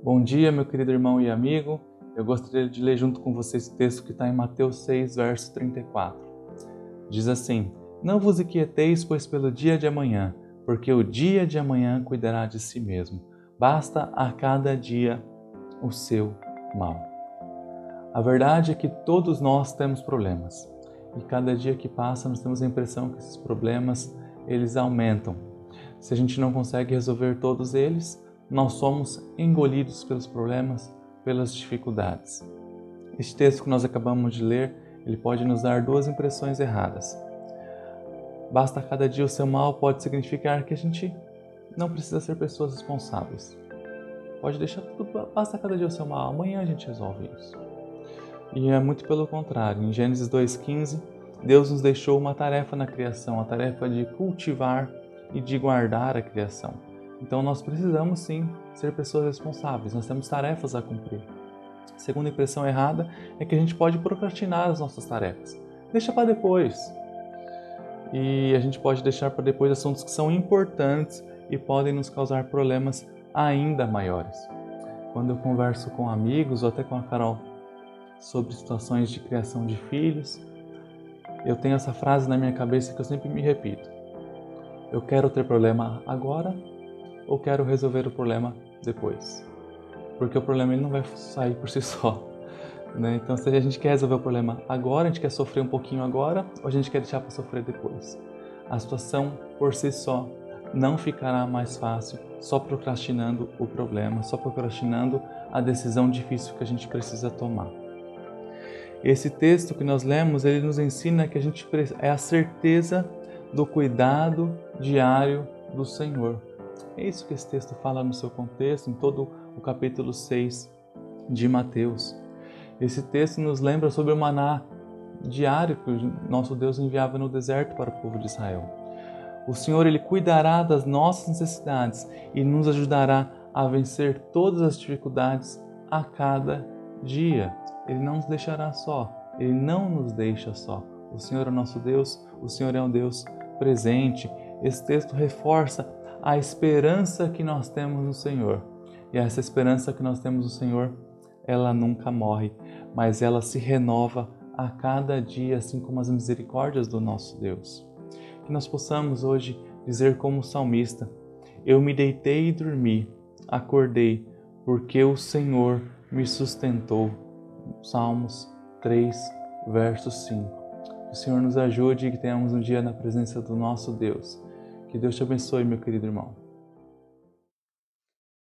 Bom dia, meu querido irmão e amigo. Eu gostaria de ler junto com vocês esse texto que está em Mateus 6, verso 34. Diz assim: Não vos inquieteis, pois pelo dia de amanhã, porque o dia de amanhã cuidará de si mesmo. Basta a cada dia o seu mal. A verdade é que todos nós temos problemas. E cada dia que passa, nós temos a impressão que esses problemas eles aumentam. Se a gente não consegue resolver todos eles, nós somos engolidos pelos problemas, pelas dificuldades. Este texto que nós acabamos de ler, ele pode nos dar duas impressões erradas. Basta cada dia o seu mal pode significar que a gente não precisa ser pessoas responsáveis. Pode deixar tudo, basta cada dia o seu mal, amanhã a gente resolve isso. E é muito pelo contrário. Em Gênesis 2,15, Deus nos deixou uma tarefa na criação, a tarefa de cultivar e de guardar a criação. Então nós precisamos sim ser pessoas responsáveis, nós temos tarefas a cumprir. A segunda impressão errada é que a gente pode procrastinar as nossas tarefas. Deixa para depois. E a gente pode deixar para depois assuntos que são importantes e podem nos causar problemas ainda maiores. Quando eu converso com amigos ou até com a Carol sobre situações de criação de filhos, eu tenho essa frase na minha cabeça que eu sempre me repito. Eu quero ter problema agora ou quero resolver o problema depois? Porque o problema ele não vai sair por si só. Né? Então, se a gente quer resolver o problema agora, a gente quer sofrer um pouquinho agora ou a gente quer deixar para sofrer depois? A situação por si só não ficará mais fácil só procrastinando o problema, só procrastinando a decisão difícil que a gente precisa tomar. Esse texto que nós lemos, ele nos ensina que a gente é a certeza do cuidado diário do Senhor. É isso que esse texto fala no seu contexto, em todo o capítulo 6 de Mateus. Esse texto nos lembra sobre o maná diário que o nosso Deus enviava no deserto para o povo de Israel. O Senhor ele cuidará das nossas necessidades e nos ajudará a vencer todas as dificuldades a cada dia. Ele não nos deixará só, Ele não nos deixa só. O Senhor é nosso Deus, o Senhor é um Deus presente. Esse texto reforça a esperança que nós temos no Senhor. E essa esperança que nós temos no Senhor, ela nunca morre, mas ela se renova a cada dia, assim como as misericórdias do nosso Deus. Que nós possamos hoje dizer como salmista: Eu me deitei e dormi, acordei, porque o Senhor me sustentou. Salmos 3, verso 5. Que o Senhor nos ajude e que tenhamos um dia na presença do nosso Deus. Que Deus te abençoe, meu querido irmão.